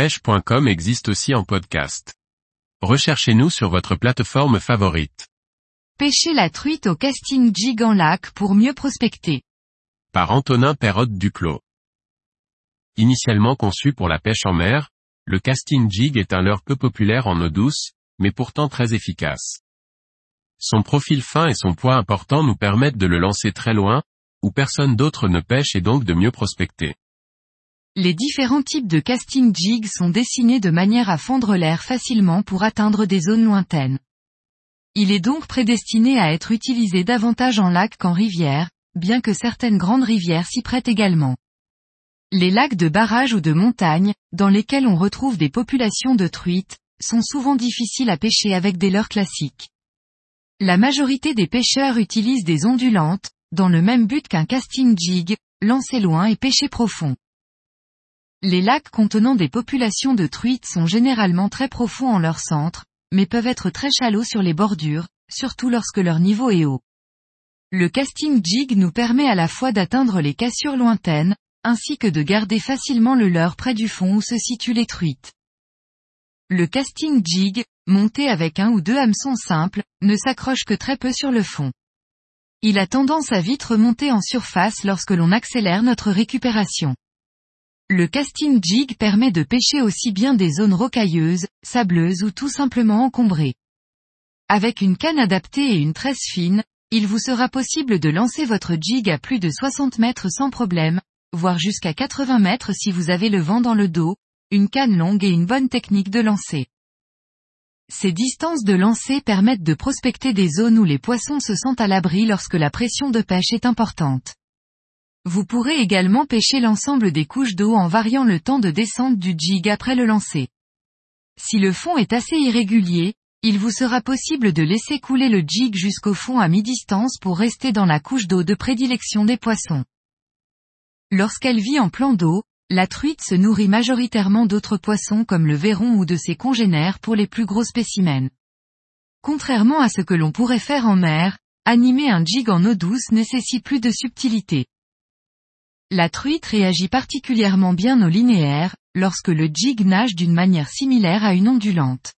pêche.com existe aussi en podcast. Recherchez-nous sur votre plateforme favorite. Pêcher la truite au casting jig en lac pour mieux prospecter. Par Antonin Perrotte Duclos. Initialement conçu pour la pêche en mer, le casting jig est un leurre peu populaire en eau douce, mais pourtant très efficace. Son profil fin et son poids important nous permettent de le lancer très loin, où personne d'autre ne pêche et donc de mieux prospecter. Les différents types de casting jig sont dessinés de manière à fondre l'air facilement pour atteindre des zones lointaines. Il est donc prédestiné à être utilisé davantage en lac qu'en rivière, bien que certaines grandes rivières s'y prêtent également. Les lacs de barrage ou de montagne, dans lesquels on retrouve des populations de truites, sont souvent difficiles à pêcher avec des leurres classiques. La majorité des pêcheurs utilisent des ondulantes, dans le même but qu'un casting jig, lancer loin et pêcher profond. Les lacs contenant des populations de truites sont généralement très profonds en leur centre, mais peuvent être très chalots sur les bordures, surtout lorsque leur niveau est haut. Le casting jig nous permet à la fois d'atteindre les cassures lointaines, ainsi que de garder facilement le leurre près du fond où se situent les truites. Le casting jig, monté avec un ou deux hameçons simples, ne s'accroche que très peu sur le fond. Il a tendance à vite remonter en surface lorsque l'on accélère notre récupération. Le casting jig permet de pêcher aussi bien des zones rocailleuses, sableuses ou tout simplement encombrées. Avec une canne adaptée et une tresse fine, il vous sera possible de lancer votre jig à plus de 60 mètres sans problème, voire jusqu'à 80 mètres si vous avez le vent dans le dos, une canne longue et une bonne technique de lancer. Ces distances de lancer permettent de prospecter des zones où les poissons se sentent à l'abri lorsque la pression de pêche est importante. Vous pourrez également pêcher l'ensemble des couches d'eau en variant le temps de descente du jig après le lancer. Si le fond est assez irrégulier, il vous sera possible de laisser couler le jig jusqu'au fond à mi-distance pour rester dans la couche d'eau de prédilection des poissons. Lorsqu'elle vit en plan d'eau, la truite se nourrit majoritairement d'autres poissons comme le verron ou de ses congénères pour les plus gros spécimens. Contrairement à ce que l'on pourrait faire en mer, animer un jig en eau douce nécessite plus de subtilité. La truite réagit particulièrement bien au linéaire, lorsque le jig nage d'une manière similaire à une ondulante.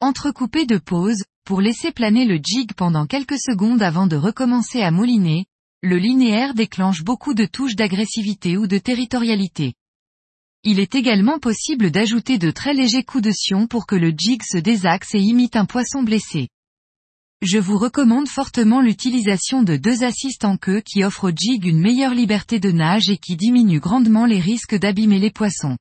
Entrecoupé de pauses, pour laisser planer le jig pendant quelques secondes avant de recommencer à mouliner, le linéaire déclenche beaucoup de touches d'agressivité ou de territorialité. Il est également possible d'ajouter de très légers coups de sion pour que le jig se désaxe et imite un poisson blessé. Je vous recommande fortement l'utilisation de deux assists en queue qui offrent au jig une meilleure liberté de nage et qui diminuent grandement les risques d'abîmer les poissons.